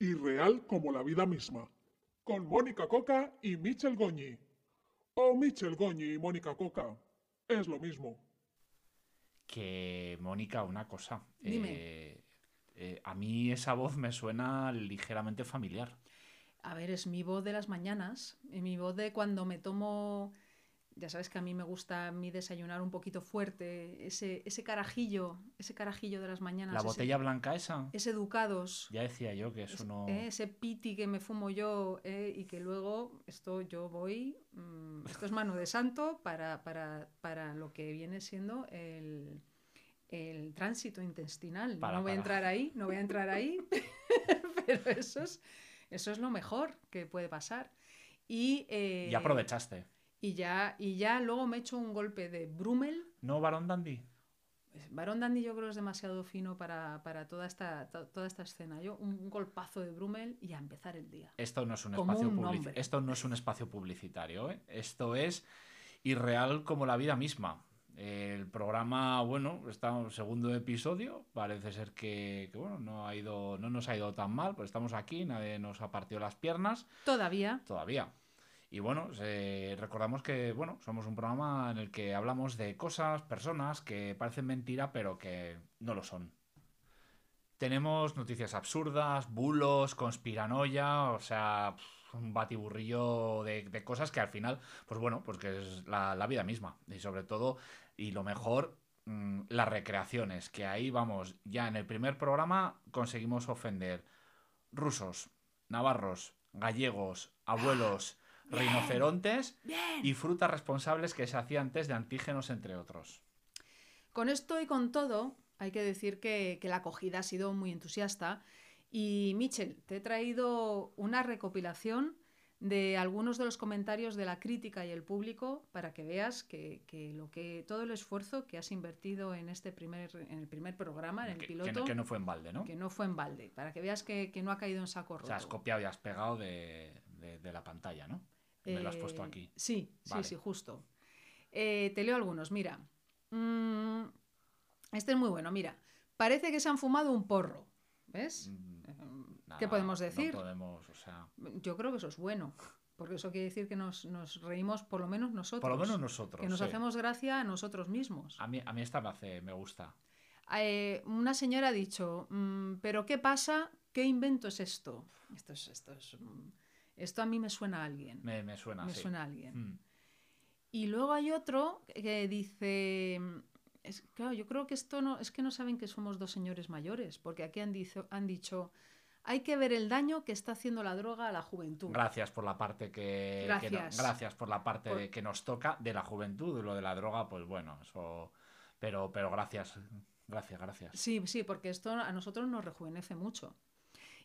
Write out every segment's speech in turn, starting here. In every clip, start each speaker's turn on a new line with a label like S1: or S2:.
S1: Irreal como la vida misma. Con Mónica Coca y Michel Goñi. O Michel Goñi y Mónica Coca. Es lo mismo.
S2: Que, Mónica, una cosa.
S3: Dime.
S2: Eh, eh, a mí esa voz me suena ligeramente familiar.
S3: A ver, es mi voz de las mañanas, y mi voz de cuando me tomo, ya sabes que a mí me gusta mi desayunar un poquito fuerte, ese, ese carajillo, ese carajillo de las mañanas.
S2: ¿La
S3: ese-
S2: botella blanca esa?
S3: Ese Ducados,
S2: Ya decía yo que eso no...
S3: eh, ese piti que me fumo yo eh, y que luego esto yo voy, mm, esto es mano de santo para, para, para lo que viene siendo el, el tránsito intestinal.
S2: Para-
S3: no voy a entrar ahí, no voy a entrar ahí, pero eso es, eso es lo mejor que puede pasar. Y, eh,
S2: Ya aprovechaste.
S3: Y ya, y ya luego me echo un golpe de Brummel.
S2: ¿No, Barón Dandy?
S3: Barón Dandy yo creo que es demasiado fino para, para toda, esta, to- toda esta escena. Yo un, un golpazo de Brummel y a empezar el día.
S2: Esto no es un
S3: Como
S2: espacio
S3: un.
S2: Esto no es un espacio publicitario, ¿eh? Esto es irreal como la vida misma. El programa, bueno, está en el segundo episodio. Parece ser que, que, bueno, no ha ido, no nos ha ido tan mal, pues estamos aquí, nadie nos ha partido las piernas
S3: Todavía.
S2: todavía. Y bueno, recordamos que bueno, somos un programa en el que hablamos de cosas, personas que parecen mentira, pero que no lo son. Tenemos noticias absurdas, bulos, conspiranoia, o sea, un batiburrillo de, cosas que al final, pues bueno, pues que es la, la vida misma. Y sobre todo, y lo mejor, mm, las recreaciones, que ahí vamos, ya en el primer programa conseguimos ofender rusos, navarros, gallegos, abuelos, rinocerontes y frutas responsables que se hacían test de antígenos, entre otros.
S3: Con esto y con todo, hay que decir que, que la acogida ha sido muy entusiasta. Y Michel, te he traído una recopilación de algunos de los comentarios de la crítica y el público para que veas que, que lo que todo el esfuerzo que has invertido en este primer en el primer programa, en el
S2: Que, que
S3: piloto,
S2: no, que no fue en balde, ¿no?
S3: que no fue en balde, para que veas que, que no ha caído en saco
S2: O
S3: roto.
S2: sea, has copiado y has pegado de, de- de la pantalla, ¿no? Me lo has puesto
S3: Eh,
S2: aquí.
S3: Sí,
S2: Vale.
S3: sí, sí, justo. Eh, te leo algunos, mira. Mm, este es muy bueno, mira. Parece que se han fumado un porro. ¿Ves?
S2: Mm,
S3: ¿Qué
S2: nada,
S3: podemos decir?
S2: No podemos, o sea...
S3: Yo creo que eso es bueno. Porque eso quiere decir que nos, nos reímos por lo menos nosotros.
S2: Por lo menos nosotros,
S3: Que nos
S2: sí.
S3: hacemos gracia a nosotros mismos.
S2: A mí, a mí esta me, hace, me gusta.
S3: Eh, una señora ha dicho, "Mm, pero ¿qué pasa? ¿Qué invento es esto? Esto es, esto es, esto a mí me suena a alguien.
S2: Me, me suena
S3: me
S2: sí.
S3: suena a alguien.
S2: Mm.
S3: Y luego hay otro que dice, es, claro, yo creo que esto no, es que no saben que somos dos señores mayores, porque aquí han, dicho, han dicho, hay que ver el daño que está haciendo la droga a la juventud.
S2: Gracias por la parte que, que no-
S3: Gracias.
S2: gracias por la parte
S3: Por-
S2: de- que nos toca de la juventud y lo de la droga, pues bueno, eso pero pero gracias. Gracias, gracias.
S3: Sí, sí, porque esto a nosotros nos rejuvenece mucho.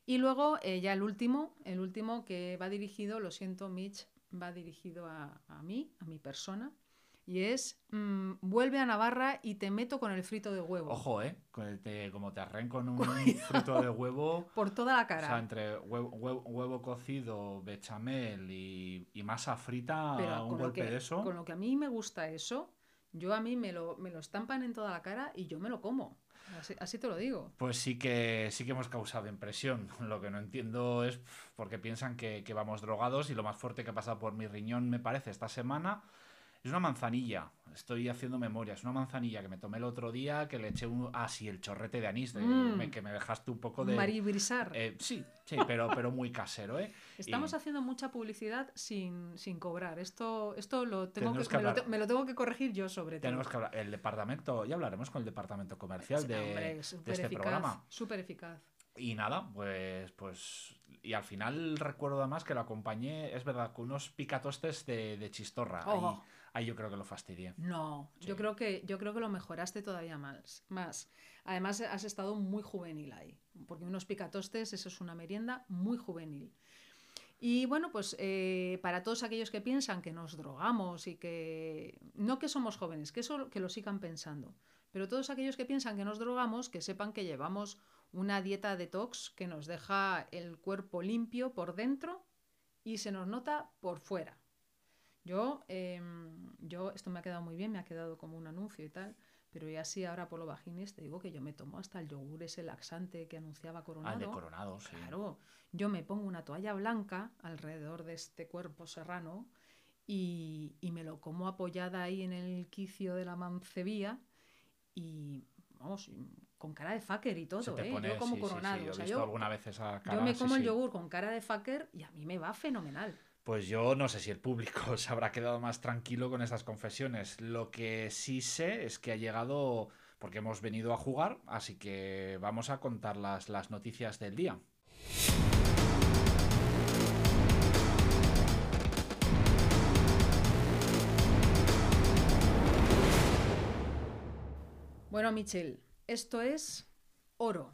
S3: Y luego eh, ya el último, el último que va dirigido, lo siento Mitch, va dirigido a, a mí, a mi persona, y es, mm, vuelve a Navarra y te meto con el frito de huevo.
S2: Ojo, eh, con el te- como te arren con un fruto de huevo,
S3: Por toda la
S2: o
S3: cara.
S2: sea, entre huevo, huevo- huevo cocido, bechamel y, y masa frita,
S3: Pero
S2: un golpe
S3: que,
S2: de eso.
S3: con lo que a mí me gusta eso, yo a mí me lo, me lo estampan en toda la cara y yo me lo como. Así, así te lo digo.
S2: Pues sí que sí que hemos causado impresión. Lo que no entiendo es porque piensan que, que vamos drogados y lo más fuerte que ha pasado por mi riñón, me parece, esta semana es una manzanilla. Estoy haciendo memoria. Es una manzanilla que me tomé el otro día, que le eché un... Ah, sí, el chorrete de anís, de-
S3: Mm.
S2: me- que me dejaste un poco de...
S3: Marie Brisar.
S2: Eh, sí, sí, pero, pero muy casero, ¿eh?
S3: Estamos
S2: Y-
S3: haciendo mucha publicidad sin, sin cobrar. Esto, esto lo tengo que,
S2: que
S3: me, lo
S2: hablar-
S3: te- me lo tengo que corregir yo sobre todo.
S2: Tenemos que hablar... El departamento... Ya hablaremos con el departamento comercial
S3: Sí,
S2: de,
S3: hombre,
S2: de
S3: súper
S2: este
S3: eficaz,
S2: programa.
S3: Súper eficaz.
S2: Y nada, pues, pues. Y al final recuerdo además que lo acompañé, es verdad, con unos picatostes de, de chistorra.
S3: Oh.
S2: Ahí yo creo que lo fastidié.
S3: No,
S2: Sí.
S3: yo creo que yo creo que lo mejoraste todavía más, más. Además has estado muy juvenil ahí, porque unos picatostes eso es una merienda muy juvenil. Y bueno, pues eh, para todos aquellos que piensan que nos drogamos y que no que somos jóvenes, que eso que lo sigan pensando, pero todos aquellos que piensan que nos drogamos, que sepan que llevamos una dieta detox que nos deja el cuerpo limpio por dentro y se nos nota por fuera. Yo, em, yo, esto me ha quedado muy bien, me ha quedado como un anuncio y tal, Pero y así ahora por lo vagines te digo que yo me tomo hasta el yogur ese laxante que anunciaba Coronado.
S2: Ah, de Coronado, sí.
S3: Claro, yo me pongo una toalla blanca alrededor de este cuerpo serrano y, y me lo como apoyada ahí en el quicio de la mancebía y vamos, con cara de fucker y todo, ¿eh?
S2: pone-
S3: yo como
S2: sí, sí, sí,
S3: coronado.
S2: yo he
S3: o sea,
S2: visto
S3: yo,
S2: alguna vez esa cara.
S3: yo me
S2: sí,
S3: como el
S2: sí.
S3: yogur con cara de fucker y a mí me va fenomenal.
S2: Pues yo no sé si el público se habrá quedado más tranquilo con esas confesiones. Lo que sí sé es que ha llegado porque hemos venido a jugar, así que vamos a contar las, las noticias del día.
S3: Bueno, Michel, esto es oro.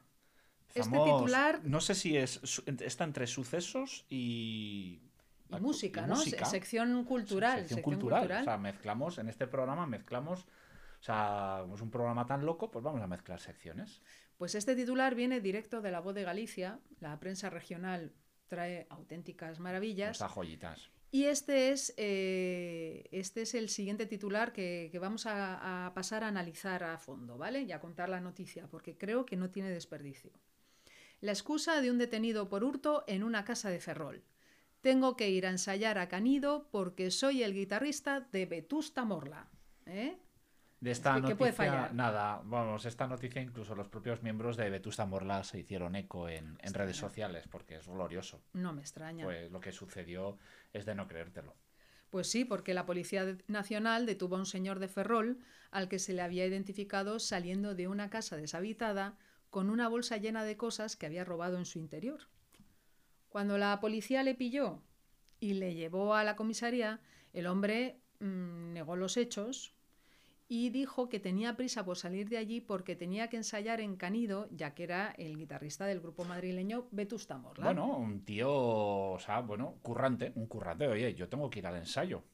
S3: Este titular-
S2: No sé si es está entre sucesos y.
S3: Y música,
S2: y
S3: ¿no?
S2: Música.
S3: Sección cultural.
S2: Sección cultural. O sea, mezclamos, en este programa mezclamos. O sea, es un programa tan loco, pues vamos a mezclar secciones.
S3: Pues este titular viene directo de La Voz de Galicia. La prensa regional trae auténticas maravillas.
S2: Estas joyitas.
S3: Y este es, eh, este es el siguiente titular que, que vamos a, a pasar a analizar a fondo, ¿vale? Y a contar la noticia, porque creo que no tiene desperdicio. La excusa de un detenido por hurto en una casa de Ferrol. Tengo que ir a ensayar a Canido porque soy el guitarrista de Vetusta Morla. ¿eh?
S2: De esta
S3: ¿Qué- qué puede
S2: noticia,
S3: fallar?
S2: nada, vamos, esta noticia incluso los propios miembros de Vetusta Morla se hicieron eco en, en redes sociales porque es glorioso.
S3: No me extraña.
S2: Pues lo que sucedió es de no creértelo.
S3: Pues sí, porque la Policía Nacional detuvo a un señor de Ferrol al que se le había identificado saliendo de una casa deshabitada con una bolsa llena de cosas que había robado en su interior. Cuando la policía le pilló y le llevó a la comisaría, el hombre mm, negó los hechos y dijo que tenía prisa por salir de allí porque tenía que ensayar en Canido, ya que era el guitarrista del grupo madrileño Vetusta Morla.
S2: Bueno, un tío, o sea, bueno, currante, un currante, oye, yo tengo que ir al ensayo.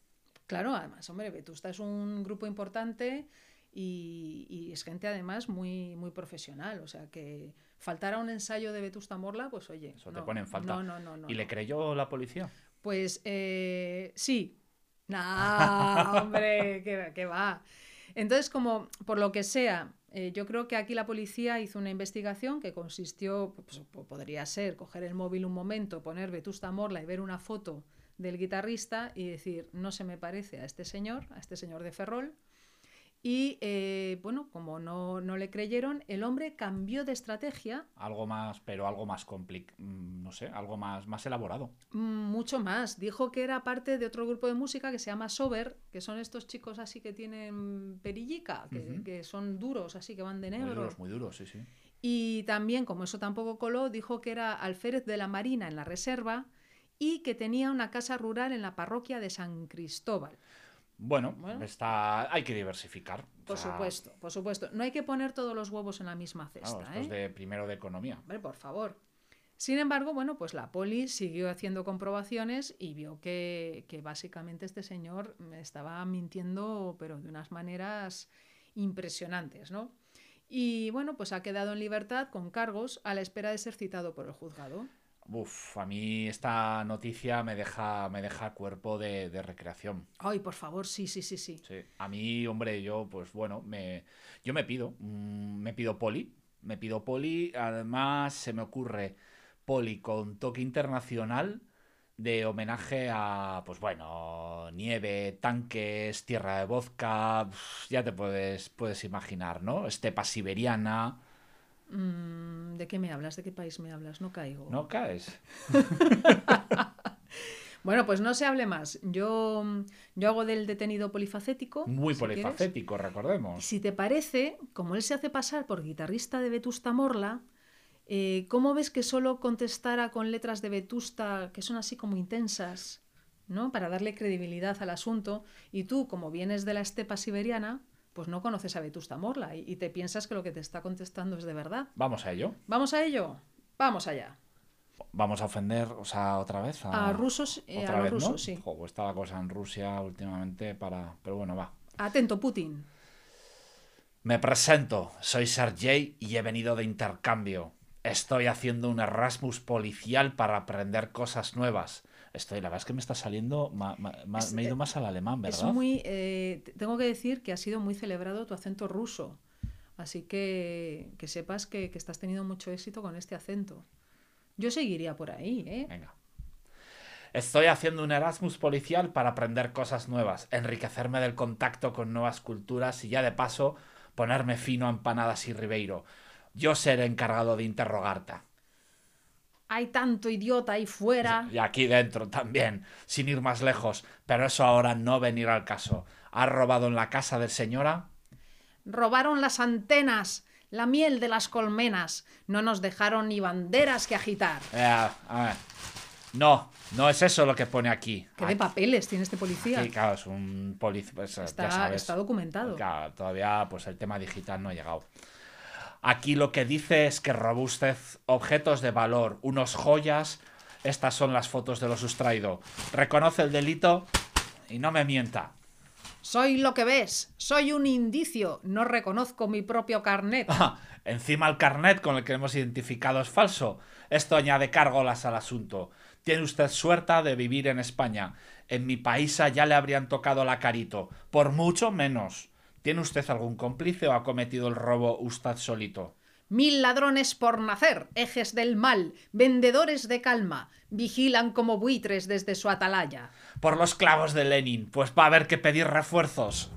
S3: Claro, además, hombre, Vetusta es un grupo importante y, y es gente además muy, muy profesional. O sea que faltar a un ensayo de Vetusta Morla, pues oye.
S2: Eso te
S3: no,
S2: pone en falta.
S3: No, no, no. no,
S2: ¿Y le creyó la policía?
S3: Pues eh, sí. Nah, hombre, que, que va. Entonces, como por lo que sea, eh, yo creo que aquí la policía hizo una investigación que consistió, pues, po- podría ser coger el móvil un momento, poner Vetusta Morla y ver una foto del guitarrista y decir, no se me parece a este señor, a este señor de Ferrol. Y eh, bueno, como no, no le creyeron, el hombre cambió de estrategia
S2: Algo más, pero algo más complicado, no sé, algo más, más elaborado.
S3: Mm, Mucho más. Dijo que era parte de otro grupo de música que se llama Sober, que son estos chicos así que tienen perillica, que, que son duros, así que van de
S2: Muy
S3: negro.
S2: duros, muy duros, sí, sí.
S3: Y también, como eso tampoco coló, dijo que era alférez de la Marina en la reserva y que tenía una casa rural en la parroquia de San Cristóbal.
S2: Bueno,
S3: Bueno.
S2: está, hay que diversificar. O
S3: Por
S2: sea,
S3: supuesto, por supuesto. No hay que poner todos los huevos en la misma
S2: claro,
S3: cesta.
S2: esto es
S3: ¿eh?
S2: de primero de economía.
S3: Hombre, por favor. Sin embargo, bueno, pues la poli siguió haciendo comprobaciones y vio que, que básicamente este señor estaba mintiendo, pero de unas maneras impresionantes, ¿no? Y bueno, pues ha quedado en libertad con cargos a la espera de ser citado por el juzgado.
S2: Uf, a mí esta noticia me deja, me deja cuerpo de, de recreación.
S3: Ay, por favor, sí, sí, sí, sí.
S2: Sí. A mí, hombre, yo, pues bueno, me, yo me pido, mm, me pido poli, me pido poli, además se me ocurre poli con toque internacional de homenaje a, pues bueno, nieve, tanques, tierra de vodka, ya te puedes, puedes imaginar, ¿no? Estepa siberiana,
S3: ¿De qué me hablas? ¿De qué país me hablas? No caigo.
S2: ¿no caes?
S3: Bueno, pues no se hable más. Yo, yo hago del detenido polifacético.
S2: Muy
S3: si
S2: polifacético, recordemos.
S3: si te parece, como él se hace pasar por guitarrista de Vetusta Morla, eh, ¿cómo ves que solo contestara con letras de Vetusta que son así como intensas, ¿no? Para darle credibilidad al asunto. Y tú, como vienes de la estepa siberiana, pues no conoces a Vetusta Morla y, y te piensas que lo que te está contestando es de verdad.
S2: Vamos a ello.
S3: ¿Vamos a ello? Vamos allá.
S2: Vamos a ofender, o sea, otra vez
S3: A rusos, eh, a
S2: otra
S3: los
S2: vez,
S3: rusos,
S2: ¿no?
S3: sí.
S2: Jo, pues está la cosa en Rusia últimamente para... Pero bueno, va.
S3: Atento, Putin.
S2: Me presento, soy Sergei y he venido de intercambio. Estoy haciendo un Erasmus policial para aprender cosas nuevas. Estoy, la verdad es que me está saliendo, ma- ma- ma-
S3: Es,
S2: me he ido
S3: eh,
S2: más al alemán,
S3: Es
S2: ¿verdad?
S3: muy. eh, tengo que decir que ha sido muy celebrado tu acento ruso. Así que que sepas que, que estás teniendo mucho éxito con este acento. Yo seguiría por ahí, ¿eh?
S2: Venga. Estoy haciendo un Erasmus policial para aprender cosas nuevas, enriquecerme del contacto con nuevas culturas y ya de paso ponerme fino a empanadas y ribeiro. Yo seré encargado de interrogarte.
S3: Hay tanto idiota ahí fuera.
S2: Y aquí dentro también, sin ir más lejos, pero eso ahora no venirá al caso. ¿Has robado en la casa del señora?
S3: Robaron las antenas, la miel de las colmenas. No nos dejaron ni banderas que agitar.
S2: Eh, a ver. No, no es eso lo que pone aquí.
S3: ¿Qué de papeles tiene este policía?
S2: Aquí, claro, es un policía. pues,
S3: está,
S2: sabes.
S3: está documentado.
S2: Claro, todavía pues el tema digital no ha llegado. Aquí lo que dice es que robó usted objetos de valor, unos joyas. Estas son las fotos de lo sustraído. Reconoce el delito y no me mienta.
S3: Soy lo que ves. Soy un indicio. No reconozco mi propio carnet.
S2: Ah, Encima el carnet con el que hemos identificado es falso. Esto añade cárgolas al asunto. Tiene usted suerte de vivir en España. En mi país ya le habrían tocado la carito. Por mucho menos. ¿Tiene usted algún cómplice o ha cometido el robo usted solito?
S3: Mil ladrones por nacer, ejes del mal, vendedores de calma, vigilan como buitres desde su atalaya.
S2: Por los clavos de Lenin, pues va a haber que pedir refuerzos.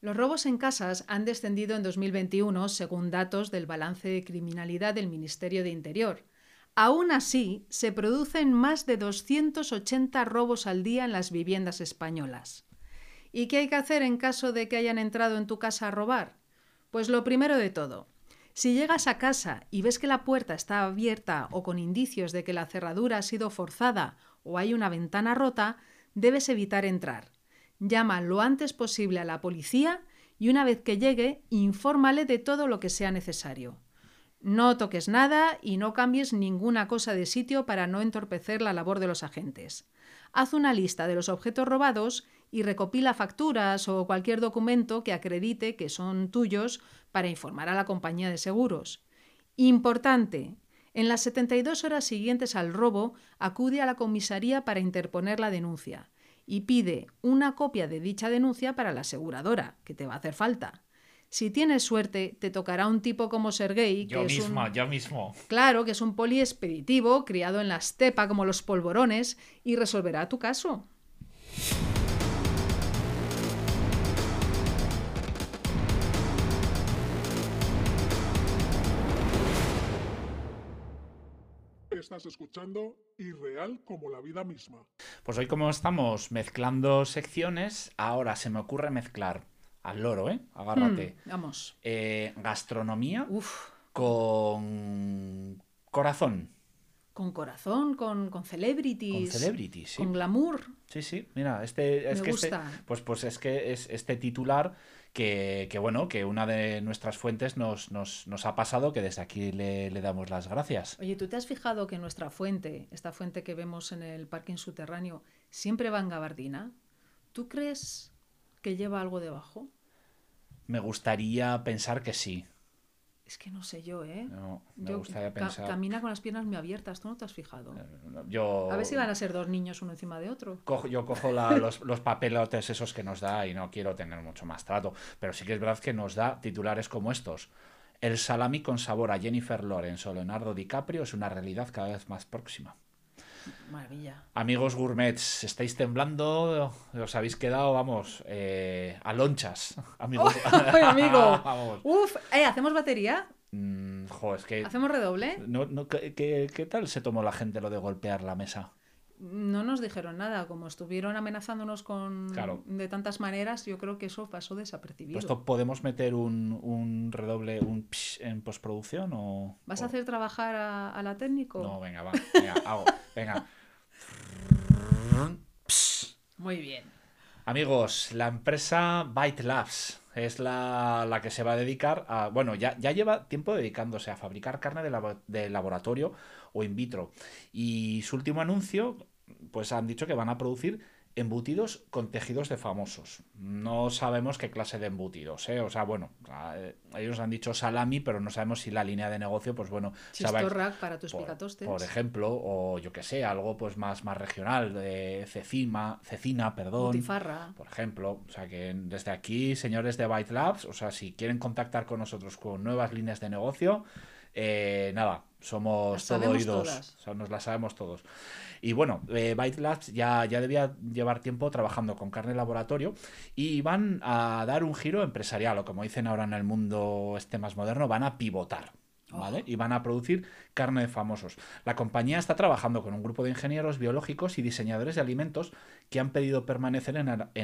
S3: Los robos en casas han descendido en 2021 según datos del balance de criminalidad del Ministerio de Interior. Aún así, se producen más de 280 robos al día en las viviendas españolas. ¿Y qué hay que hacer en caso de que hayan entrado en tu casa a robar? Pues lo primero de todo, si llegas a casa y ves que la puerta está abierta o con indicios de que la cerradura ha sido forzada o hay una ventana rota, debes evitar entrar. Llama lo antes posible a la policía y una vez que llegue, infórmale de todo lo que sea necesario. No toques nada y no cambies ninguna cosa de sitio para no entorpecer la labor de los agentes. Haz una lista de los objetos robados y recopila facturas o cualquier documento que acredite que son tuyos para informar a la compañía de seguros. Importante. En las 72 horas siguientes al robo, acude a la comisaría para interponer la denuncia y pide una copia de dicha denuncia para la aseguradora, que te va a hacer falta. Si tienes suerte, te tocará un tipo como Sergei, que
S2: Yo
S3: es
S2: mismo,
S3: un...
S2: yo mismo.
S3: Claro, que es un poli expeditivo, criado en la estepa como los polvorones, y resolverá tu caso.
S1: Estás escuchando Irreal como la vida misma.
S2: Pues hoy como estamos mezclando secciones, ahora se me ocurre mezclar al loro, ¿eh? Agárrate.
S3: Hmm, vamos.
S2: Eh, gastronomía
S3: Uf,
S2: con corazón.
S3: con corazón, con, con celebrities.
S2: Con celebrity, sí.
S3: Con glamour.
S2: Sí, sí, mira, este es
S3: Me
S2: que este-
S3: gusta.
S2: pues, pues es que es este titular que, que, bueno, que una de nuestras fuentes nos, nos, nos ha pasado, que desde aquí le, le damos las gracias.
S3: Oye, ¿tú te has fijado que nuestra fuente, esta fuente que vemos en el parking subterráneo, siempre va en gabardina? ¿Tú crees que lleva algo debajo?
S2: Me gustaría pensar que sí.
S3: Es que no sé yo, ¿eh?
S2: No, me
S3: Yo-
S2: gustaría
S3: ca-
S2: pensar.
S3: camina con las piernas muy abiertas, ¿tú no te has fijado?
S2: Yo,
S3: A ver si van a ser dos niños uno encima de otro.
S2: cojo- yo cojo la- los, los papelotes esos que nos da y no quiero tener mucho más trato. Pero sí que es verdad que nos da titulares como estos. El salami con sabor a Jennifer Lawrence o Leonardo DiCaprio es una realidad cada vez más próxima.
S3: Maravilla.
S2: Amigos gourmets, estáis temblando, os habéis quedado, vamos, eh, a lonchas. Amigos.
S3: ¡Ay, amigo!
S2: vamos.
S3: Uf, ¿eh, ¿hacemos batería?
S2: Mm, jo, es que...
S3: ¿Hacemos redoble?
S2: No, no, ¿qué, qué, qué tal se tomó la gente lo de golpear la mesa?
S3: No nos dijeron nada, como estuvieron amenazándonos con
S2: Claro.
S3: de tantas maneras, yo creo que eso pasó desapercibido.
S2: Pues ¿Esto podemos meter un, un redoble, un psh en postproducción o...?
S3: ¿Vas
S2: o-
S3: a hacer trabajar a, a la técnico?
S2: No, venga, va. Venga, hago. Venga.
S3: Muy bien.
S2: Amigos, la empresa Byte Labs es la, la que se va a dedicar a. Bueno, ya, ya lleva tiempo dedicándose a fabricar carne de, labo- de laboratorio o in vitro. Y su último anuncio, pues han dicho que van a producir embutidos con tejidos de famosos. No sabemos qué clase de embutidos, ¿eh? O sea, bueno, eh, ellos han dicho salami, pero no sabemos si la línea de negocio, pues bueno,
S3: Chistorrac para tus
S2: por,
S3: picatostes.
S2: por ejemplo, o yo que sé, algo pues más, más regional, de cecima, cecina, perdón.
S3: Butifarra.
S2: Por ejemplo, o sea que desde aquí, señores de Byte Labs, o sea, si quieren contactar con nosotros con nuevas líneas de negocio, eh, nada, somos todo oídos,
S3: todas.
S2: o sea, nos las sabemos todos. Y bueno, eh, Byte Labs ya, ya debía llevar tiempo trabajando con carne laboratorio y van a dar un giro empresarial, o como dicen ahora en el mundo este más moderno, van a pivotar. ¿Vale? Y van a producir carne de famosos. La compañía está trabajando con un grupo de ingenieros biológicos y diseñadores de alimentos que han pedido permanecer en, el,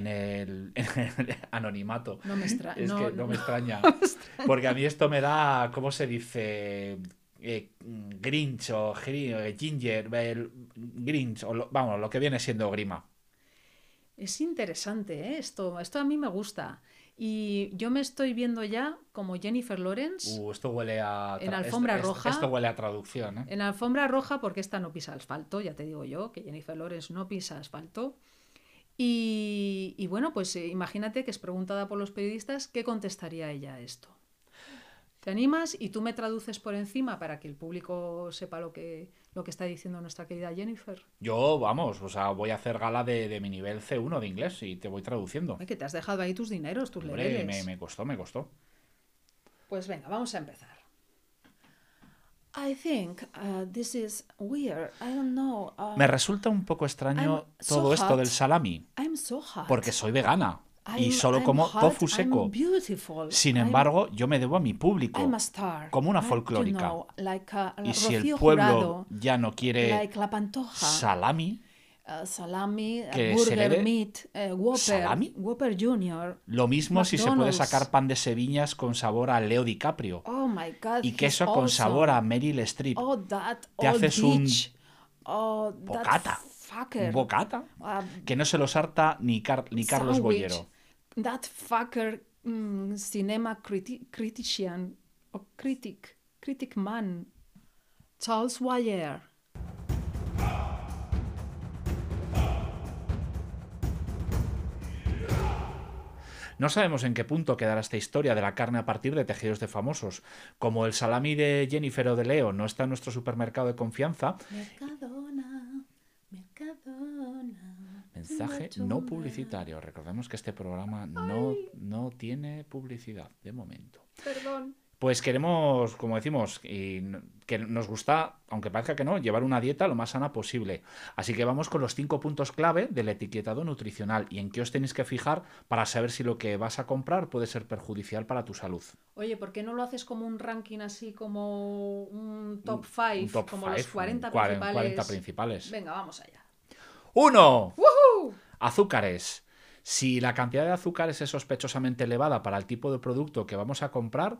S2: en el anonimato.
S3: No me extraña.
S2: Es
S3: no,
S2: que no
S3: no-
S2: me extraña. Porque a mí esto me da, ¿cómo se dice? Eh, Grinch o eh, Ginger, el Grinch, o lo- vamos, lo que viene siendo grima.
S3: Es interesante, ¿eh? esto, esto a mí me gusta. Y yo me estoy viendo ya como Jennifer Lawrence
S2: Uh, esto huele a.
S3: En alfombra
S2: esto,
S3: roja.
S2: Esto huele a traducción, ¿eh?
S3: en alfombra roja porque esta no pisa asfalto, ya te digo yo, que Jennifer Lawrence no pisa asfalto. Y, y bueno, pues imagínate que es preguntada por los periodistas qué contestaría ella a esto. ¿Te animas y tú me traduces por encima para que el público sepa lo que, lo que está diciendo nuestra querida Jennifer?
S2: Yo, vamos, o sea, voy a hacer gala de, de mi nivel C1 de inglés y te voy traduciendo.
S3: Ay, que te has dejado ahí tus dineros, tus
S2: Hombre,
S3: leveles.
S2: me, me costó, me costó.
S3: Pues venga, vamos a empezar. I think uh, this is weird. I don't know. uh,
S2: Me resulta un poco extraño
S3: I'm so
S2: todo esto
S3: hot.
S2: del salami,
S3: I'm so hot.
S2: porque soy vegana y solo como tofu seco. Sin embargo, yo me debo a mi público. Como una folclórica. Y si el pueblo ya no quiere salami,
S3: uh, salami, uh, burger meat, uh, Whopper, Junior.
S2: lo mismo si se puede sacar pan de Seviñas con sabor a Leo DiCaprio
S3: Oh
S2: y queso con sabor a Meryl Streep.
S3: Oh,
S2: Te haces un.
S3: Oh,
S2: bocata. Bocata, que no se los harta ni, Car- ni Carlos
S3: sandwich. That fucker mm, cinema criti critician o critic, critic man, Charles Wyer.
S2: No sabemos en qué punto quedará esta historia de la carne a partir de tejidos de famosos. Como el salami de Jennifer o de Leo no está en nuestro supermercado de confianza,
S3: Mercadona.
S2: Mensaje no publicitario. Recordemos que este programa no, no tiene publicidad de momento.
S3: Perdón.
S2: Pues queremos, como decimos, y que nos gusta, aunque parezca que no, llevar una dieta lo más sana posible. Así que vamos con los cinco puntos clave del etiquetado nutricional y en qué os tenéis que fijar para saber si lo que vas a comprar puede ser perjudicial para tu salud.
S3: Oye, ¿por qué no lo haces como un ranking así, como un top
S2: Un
S3: 5,
S2: top
S3: como
S2: five,
S3: los 40
S2: un cuaren-
S3: principales?
S2: 40 principales.
S3: Venga, vamos allá.
S2: ¡Uno! Azúcares. Si la cantidad de azúcares es sospechosamente elevada para el tipo de producto que vamos a comprar,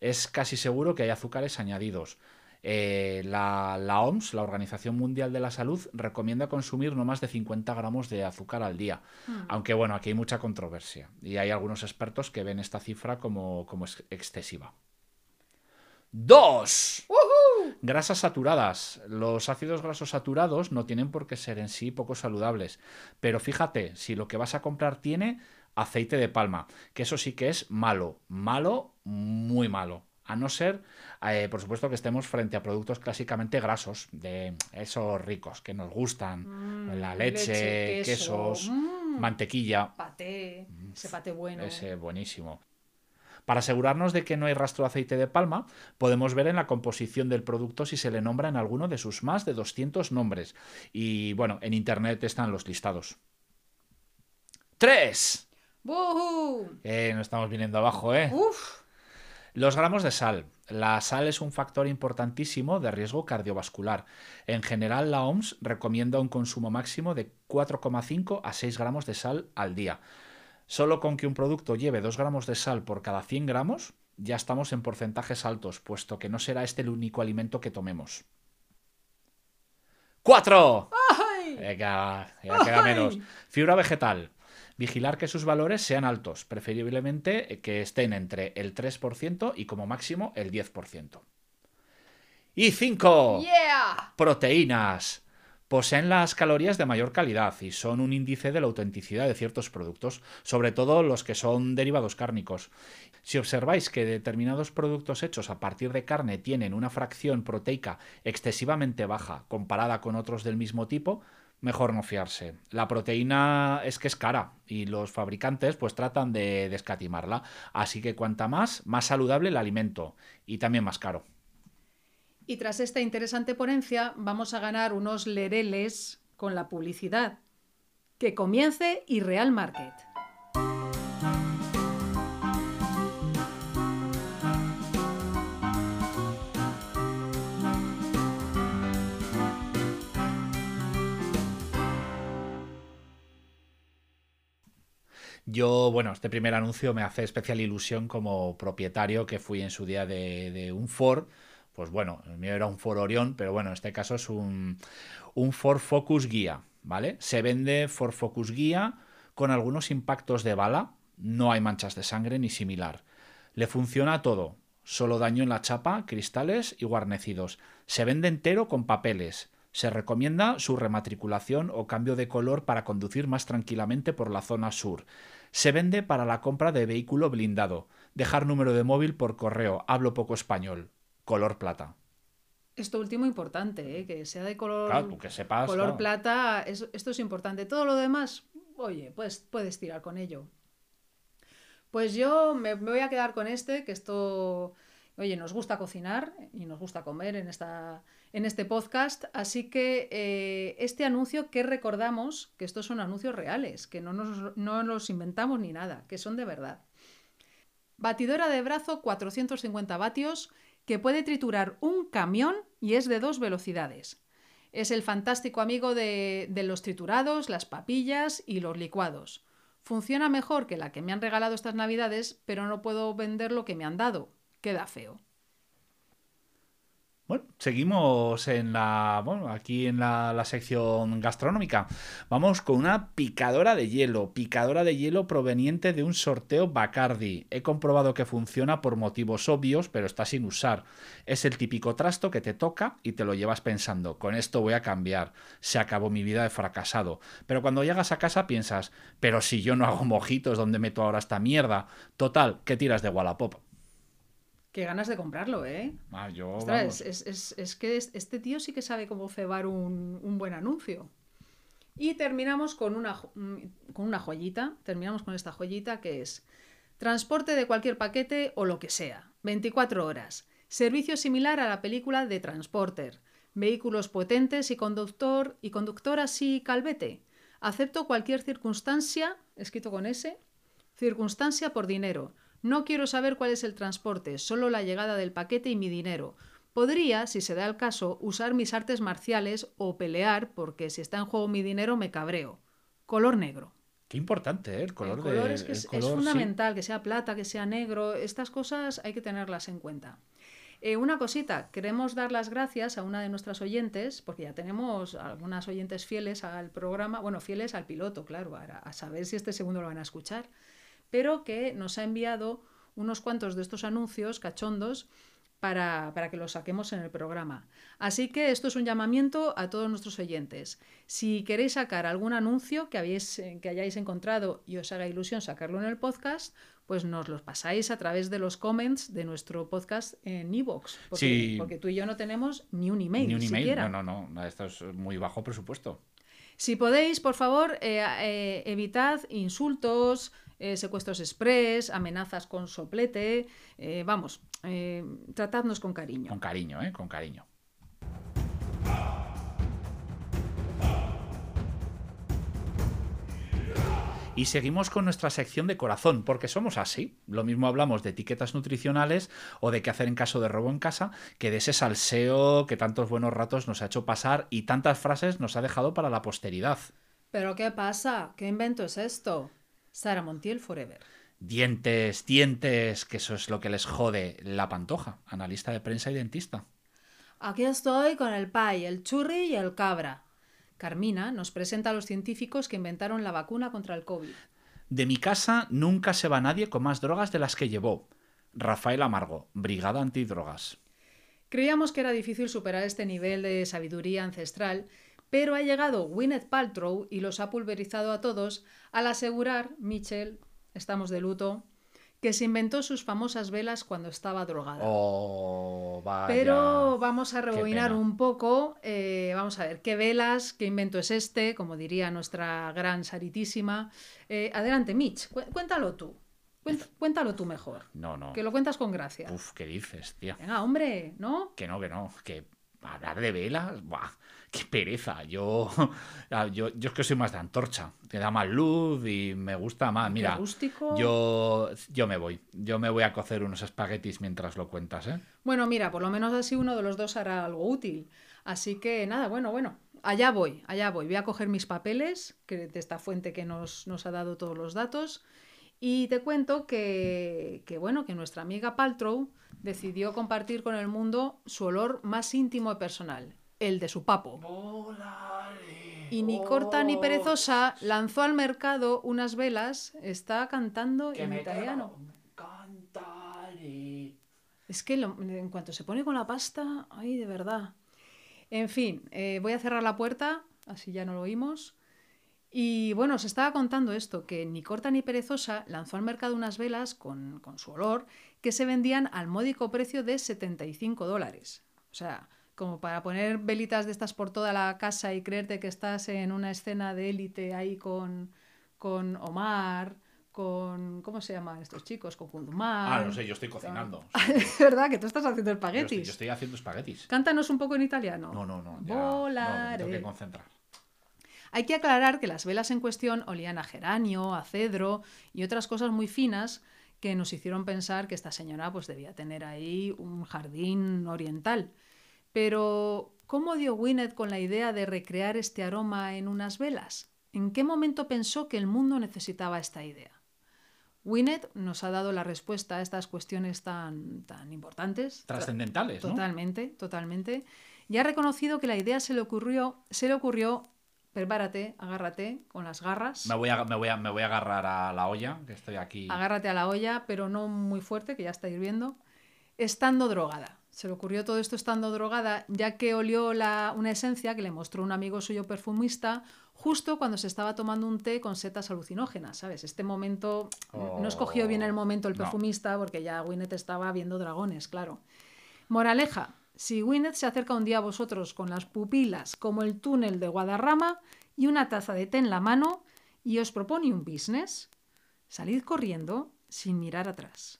S2: es casi seguro que hay azúcares añadidos. Eh, la, la OMS, la Organización Mundial de la Salud, recomienda consumir no más de 50 gramos de azúcar al día.
S3: Hmm.
S2: Aunque bueno, aquí hay mucha controversia y hay algunos expertos que ven esta cifra como, como ex- excesiva. ¡Dos! Grasas saturadas. Los ácidos grasos saturados no tienen por qué ser en sí poco saludables. Pero fíjate, si lo que vas a comprar tiene aceite de palma, que eso sí que es malo. Malo, muy malo. A no ser, eh, por supuesto, que estemos frente a productos clásicamente grasos, de esos ricos que nos gustan.
S3: Mm,
S2: la leche,
S3: queso,
S2: quesos,
S3: mm,
S2: mantequilla.
S3: Paté, ese paté bueno.
S2: Ese buenísimo. Para asegurarnos de que no hay rastro de aceite de palma, podemos ver en la composición del producto si se le nombra en alguno de sus más de 200 nombres. Y bueno, en internet están los listados. 3.
S3: ¡Bujú!
S2: Eh, nos estamos viniendo abajo, ¿eh?
S3: ¡Uf!
S2: Los gramos de sal. La sal es un factor importantísimo de riesgo cardiovascular. En general, la OMS recomienda un consumo máximo de 4,5 a 6 gramos de sal al día. Solo con que un producto lleve 2 gramos de sal por cada 100 gramos, ya estamos en porcentajes altos, puesto que no será este el único alimento que tomemos. ¡4!
S3: ¡Ay!
S2: Venga, ya queda menos. Fibra vegetal. Vigilar que sus valores sean altos, preferiblemente que estén entre el 3% y como máximo el 10%. Y 5.
S3: ¡Yeah!
S2: Proteínas. Poseen las calorías de mayor calidad y son un índice de la autenticidad de ciertos productos, sobre todo los que son derivados cárnicos. Si observáis que determinados productos hechos a partir de carne tienen una fracción proteica excesivamente baja comparada con otros del mismo tipo, mejor no fiarse. La proteína es que es cara y los fabricantes pues tratan de descatimarla. Así que cuanta más, más saludable el alimento y también más caro.
S3: Y tras esta interesante ponencia vamos a ganar unos lereles con la publicidad. Que comience y Real Market.
S2: Yo, bueno, este primer anuncio me hace especial ilusión como propietario que fui en su día de, un Ford. Pues bueno, el mío era un Ford Orion, pero bueno, en este caso es un, un Ford Focus Guía, ¿vale? Se vende Ford Focus Guía con algunos impactos de bala, no hay manchas de sangre ni similar. Le funciona todo, solo daño en la chapa, cristales y guarnecidos. Se vende entero con papeles. Se recomienda su rematriculación o cambio de color para conducir más tranquilamente por la zona sur. Se vende para la compra de vehículo blindado. Dejar número de móvil por correo. Hablo poco español. Color plata.
S3: Esto último importante, ¿eh? que sea de color,
S2: claro, que sepas,
S3: color plata, esto es importante. Todo lo demás, oye, pues puedes tirar con ello. Pues yo me voy a quedar con este, que esto, oye, nos gusta cocinar y nos gusta comer en esta, en este podcast. Así que eh, este anuncio que recordamos que estos son anuncios reales, que no nos, no los inventamos ni nada, que son de verdad. Batidora de brazo 450 vatios que puede triturar un camión y es de dos velocidades. Es el fantástico amigo de, de los triturados, las papillas y los licuados. Funciona mejor que la que me han regalado estas navidades, pero no puedo vender lo que me han dado. Queda feo.
S2: Bueno, seguimos en la, bueno, aquí en la, sección gastronómica. Vamos con una picadora de hielo, picadora de hielo proveniente de un sorteo Bacardi. He comprobado que funciona por motivos obvios, pero está sin usar. Es el típico trasto que te toca y te lo llevas pensando, con esto voy a cambiar, se acabó mi vida de fracasado. Pero cuando llegas a casa piensas, pero si yo no hago mojitos, ¿dónde meto ahora esta mierda? Total, ¿qué tiras de Wallapop?
S3: Qué ganas de comprarlo, ¿eh?
S2: Ah, yo,
S3: es, es, es, que este tío sí que sabe cómo cebar un, un, buen anuncio. Y terminamos con una, con una joyita, terminamos con esta joyita que es transporte de cualquier paquete o lo que sea, 24 horas, servicio similar a la película de Transporter, vehículos potentes y conductor y conductor así calvete. Acepto cualquier circunstancia, escrito con S, circunstancia por dinero no quiero saber cuál es el transporte, solo la llegada del paquete y mi dinero. Podría, si se da el caso, usar mis artes marciales o pelear, porque si está en juego mi dinero me cabreo. Color negro.
S2: Qué importante, ¿eh? El color,
S3: el color es, que es, fundamental, que sea plata, que sea negro. Estas cosas hay que tenerlas en cuenta. Eh, una cosita, queremos dar las gracias a una de nuestras oyentes, porque ya tenemos algunas oyentes fieles al programa, bueno, fieles al piloto, claro, a saber si este segundo lo van a escuchar pero que nos ha enviado unos cuantos de estos anuncios cachondos para, para, que los saquemos en el programa. Así que esto es un llamamiento a todos nuestros oyentes. Si queréis sacar algún anuncio que, habéis, que hayáis encontrado y os haga ilusión sacarlo en el podcast, pues nos los pasáis a través de los comments de nuestro podcast en iVoox. Porque, porque, tú y yo no tenemos ni un email.
S2: Ni un email. No, no, no. Esto es muy bajo presupuesto.
S3: Si podéis, por favor, eh, eh, evitad insultos, eh, secuestros express, amenazas con soplete. Eh, vamos, eh, tratadnos con cariño.
S2: Con cariño, ¿eh? Con cariño. Y seguimos con nuestra sección de corazón, porque somos así. Lo mismo hablamos de etiquetas nutricionales o de qué hacer en caso de robo en casa, que de ese salseo que tantos buenos ratos nos ha hecho pasar y tantas frases nos ha dejado para la posteridad.
S3: ¿Pero qué pasa? ¿Qué invento es esto? Sara Montiel Forever.
S2: Dientes, dientes, que eso es lo que les jode la pantoja, analista de prensa y dentista.
S3: Aquí estoy con el pay, el churri y el cabra. Carmina nos presenta a los científicos que inventaron la vacuna contra el COVID.
S2: De mi casa nunca se va nadie con más drogas de las que llevó. Rafael Amargo, Brigada Antidrogas.
S3: Creíamos que era difícil superar este nivel de sabiduría ancestral Pero ha llegado Gwyneth Paltrow y los ha pulverizado a todos al asegurar, Mitchell, estamos de luto, que se inventó sus famosas velas cuando estaba drogada.
S2: Oh, vaya.
S3: Pero vamos a rebobinar un poco. eh, vamos a ver, ¿qué velas, qué invento es este? Como diría nuestra gran Saritísima. Eh, adelante, Mitch, cué- cuéntalo tú. Cuént- cuéntalo tú mejor.
S2: No, no.
S3: Que lo cuentas con gracia.
S2: Uf, ¿qué dices, tía?
S3: Venga, hombre, ¿no?
S2: Que no, que no. Que hablar de velas, buah, qué pereza. Yo, ah, yo, yo es que soy más de antorcha. Te da más luz y me gusta más. Mira, yo, yo me voy. Yo me voy a cocer unos espaguetis mientras lo cuentas, ¿eh?
S3: Bueno, mira, por lo menos así uno de los dos hará algo útil. Así que nada, bueno, bueno. Allá voy, allá voy. Voy a coger mis papeles, que de esta fuente que nos, nos ha dado todos los datos. Y te cuento que, que, bueno, que nuestra amiga Paltrow decidió compartir con el mundo su olor más íntimo y personal, el de su papo. Y ni corta ni perezosa lanzó al mercado unas velas, está cantando en italiano. Es que lo- en cuanto se pone con la pasta, ay, de verdad. En fin, eh, voy a cerrar la puerta, así ya no lo oímos. Y bueno, os estaba contando esto, que ni corta ni perezosa lanzó al mercado unas velas con, con su olor que se vendían al módico precio de 75 dólares. O sea, como para poner velitas de estas por toda la casa y creerte que estás en una escena de élite ahí con, con Omar, con... ¿Cómo se llaman estos chicos? Con Kundumar.
S2: Ah, no sé, yo estoy cocinando.
S3: Es verdad que tú estás haciendo
S2: Yo estoy,
S3: espaguetis.
S2: yo estoy haciendo espaguetis.
S3: Cántanos un poco en italiano.
S2: No, no, no. Ya, no, me tengo que
S3: Volare.
S2: concentrar.
S3: Hay que aclarar que las velas en cuestión olían a geranio, a cedro y otras cosas muy finas que nos hicieron pensar que esta señora pues debía tener ahí un jardín oriental. Pero, ¿cómo dio Gwyneth con la idea de recrear este aroma en unas velas? ¿En qué momento pensó que el mundo necesitaba esta idea? Gwyneth nos ha dado la respuesta a estas cuestiones tan, tan importantes.
S2: Trascendentales, ¿no?
S3: Totalmente, totalmente. Y ha reconocido que la idea se le ocurrió, se le ocurrió, prepárate, agárrate con las garras,
S2: Me voy, a, me, voy a, me voy a agarrar a la olla, que estoy aquí.
S3: agárrate a la olla, pero no muy fuerte, que ya está hirviendo, estando drogada. Se le ocurrió todo esto estando drogada, ya que olió la, una esencia que le mostró un amigo suyo perfumista justo cuando se estaba tomando un té con setas alucinógenas, ¿sabes? Este momento, no escogió bien el momento el
S2: Oh, no.
S3: perfumista porque ya Gwyneth estaba viendo dragones, claro. Moraleja, si Gwyneth se acerca un día a vosotros con las pupilas como el túnel de Guadarrama y una taza de té en la mano y os propone un business, salid corriendo sin mirar atrás.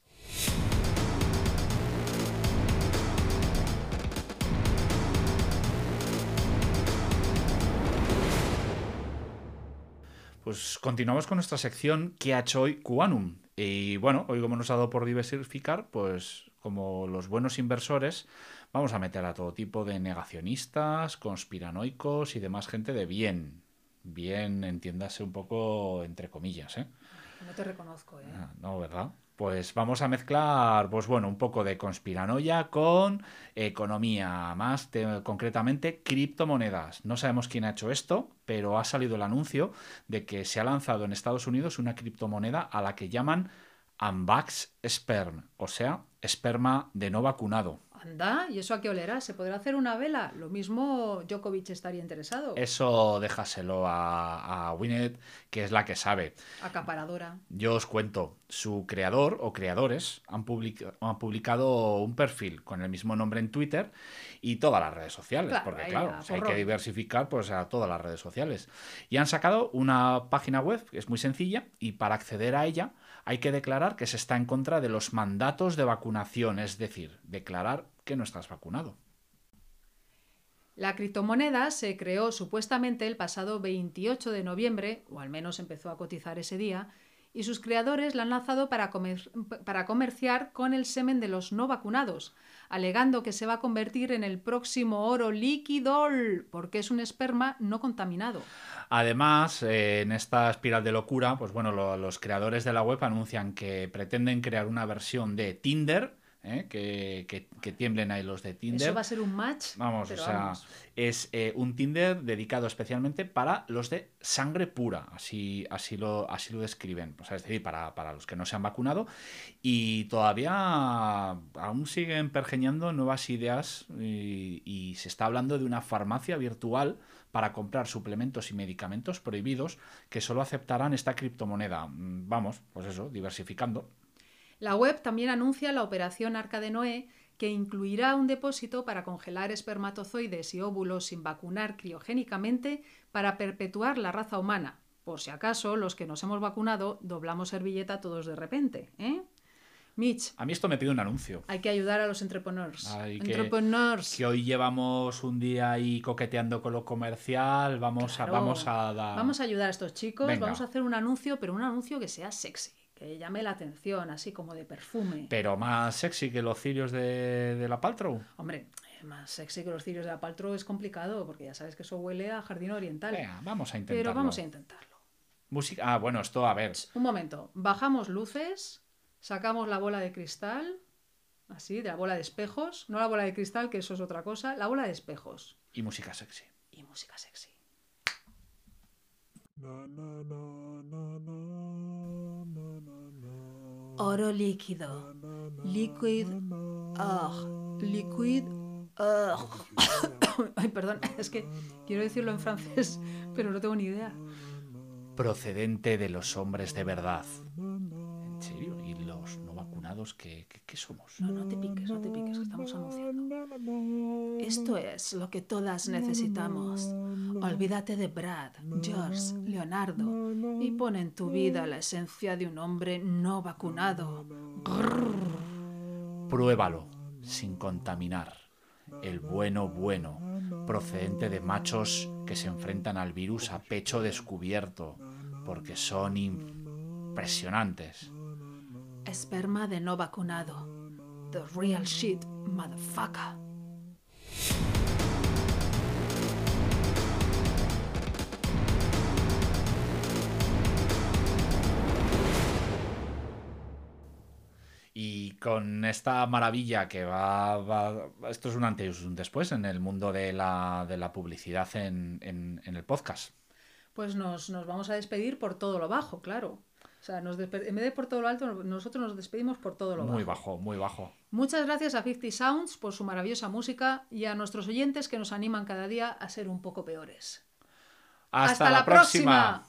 S2: Pues continuamos con nuestra sección ¿Qué ha hecho hoy Cuanum? Y bueno, hoy como nos ha dado por diversificar, pues como los buenos inversores, vamos a meter a todo tipo de negacionistas, conspiranoicos y demás gente de bien. Bien, entiéndase un poco entre comillas, ¿eh?
S3: No te reconozco, ¿eh?
S2: Ah, No, ¿verdad? Pues vamos a mezclar, pues bueno, un poco de conspiranoia con economía, más te- concretamente criptomonedas. No sabemos quién ha hecho esto, pero ha salido el anuncio de que se ha lanzado en Estados Unidos una criptomoneda a la que llaman Unvax Sperm, o sea, esperma de no vacunado.
S3: Anda, ¿y eso a qué olerá? ¿Se podrá hacer una vela? Lo mismo Djokovic estaría interesado.
S2: Eso déjaselo a, a Winnet, que es la que sabe.
S3: Acaparadora.
S2: Yo os cuento, su creador o creadores han, publica- han publicado un perfil con el mismo nombre en Twitter y todas las redes sociales,
S3: Claro,
S2: porque claro,
S3: a
S2: o sea, hay que diversificar pues, a todas las redes sociales. Y han sacado una página web que es muy sencilla y para acceder a ella hay que declarar que se está en contra de los mandatos de vacunación, es decir, declarar que no estás vacunado.
S3: La criptomoneda se creó supuestamente el pasado 28 de noviembre, o al menos empezó a cotizar ese día, y sus creadores la han lanzado para, comer- para comerciar con el semen de los no vacunados, alegando que se va a convertir en el próximo oro líquido porque es un esperma no contaminado.
S2: Además, eh, en esta espiral de locura, pues bueno, lo- los creadores de la web anuncian que pretenden crear una versión de Tinder, ¿eh? que, que- que tiemblen ahí los de Tinder.
S3: Eso va a ser un match.
S2: Vamos, o sea,
S3: vamos.
S2: es eh, un Tinder dedicado especialmente para los de sangre pura, así, así, lo, así lo describen, o sea, es decir, para, para los que no se han vacunado y todavía aún siguen pergeñando nuevas ideas y, y se está hablando de una farmacia virtual para comprar suplementos y medicamentos prohibidos que solo aceptarán esta criptomoneda. Mm, Vamos, pues eso, diversificando.
S3: La web también anuncia la operación Arca de Noé, que incluirá un depósito para congelar espermatozoides y óvulos sin vacunar criogénicamente para perpetuar la raza humana. Por si acaso, los que nos hemos vacunado doblamos servilleta todos de repente. ¿eh? Mitch,
S2: A mí esto me pide un anuncio.
S3: hay que ayudar a los entrepreneurs.
S2: Hay que-
S3: entrepreneurs.
S2: Que hoy llevamos un día ahí coqueteando con lo comercial, vamos,
S3: Claro.
S2: a, vamos a dar...
S3: Vamos a ayudar a estos chicos,
S2: Venga.
S3: vamos a hacer un anuncio, pero un anuncio que sea sexy, que llame la atención, así como de perfume.
S2: Pero más sexy que los cirios de, de la Paltrow.
S3: Hombre, eh, más sexy que los cirios de la Paltro es complicado, porque ya sabes que eso huele a jardín oriental.
S2: Venga, vamos a intentarlo.
S3: pero vamos a intentarlo.
S2: Música... Ah, bueno, esto, a ver.
S3: Un momento, bajamos luces, sacamos la bola de cristal, así, de la bola de espejos, no la bola de cristal, que eso es otra cosa, la bola de espejos
S2: Y música sexy.
S3: y música sexy.
S1: Na, na, na,
S3: Oro líquido, liquid, liquid. Ay, perdón, es que quiero decirlo en francés, pero no tengo ni idea.
S2: Procedente de los hombres de verdad. Qué somos?
S3: No, no te piques, no te piques, que estamos anunciando. Esto es lo que todas necesitamos. Olvídate de Brad, George, Leonardo y pon en tu vida la esencia de un hombre no vacunado.
S2: Pruébalo, sin contaminar. El bueno bueno, procedente de machos que se enfrentan al virus a pecho descubierto, porque son impresionantes.
S3: Esperma de no vacunado. The real shit, motherfucker.
S2: Y con esta maravilla que va, va- Esto es un antes y un después en el mundo de la, de la publicidad en, en- en el podcast.
S3: Pues nos, nos vamos a despedir por todo lo bajo, claro. O sea, nos en vez de por todo lo alto, nosotros nos despedimos por todo lo
S2: Muy
S3: bajo.
S2: bajo, muy bajo.
S3: Muchas gracias a 50 Sounds por su maravillosa música y a nuestros oyentes que nos animan cada día a ser un poco peores.
S2: Hasta, la próxima.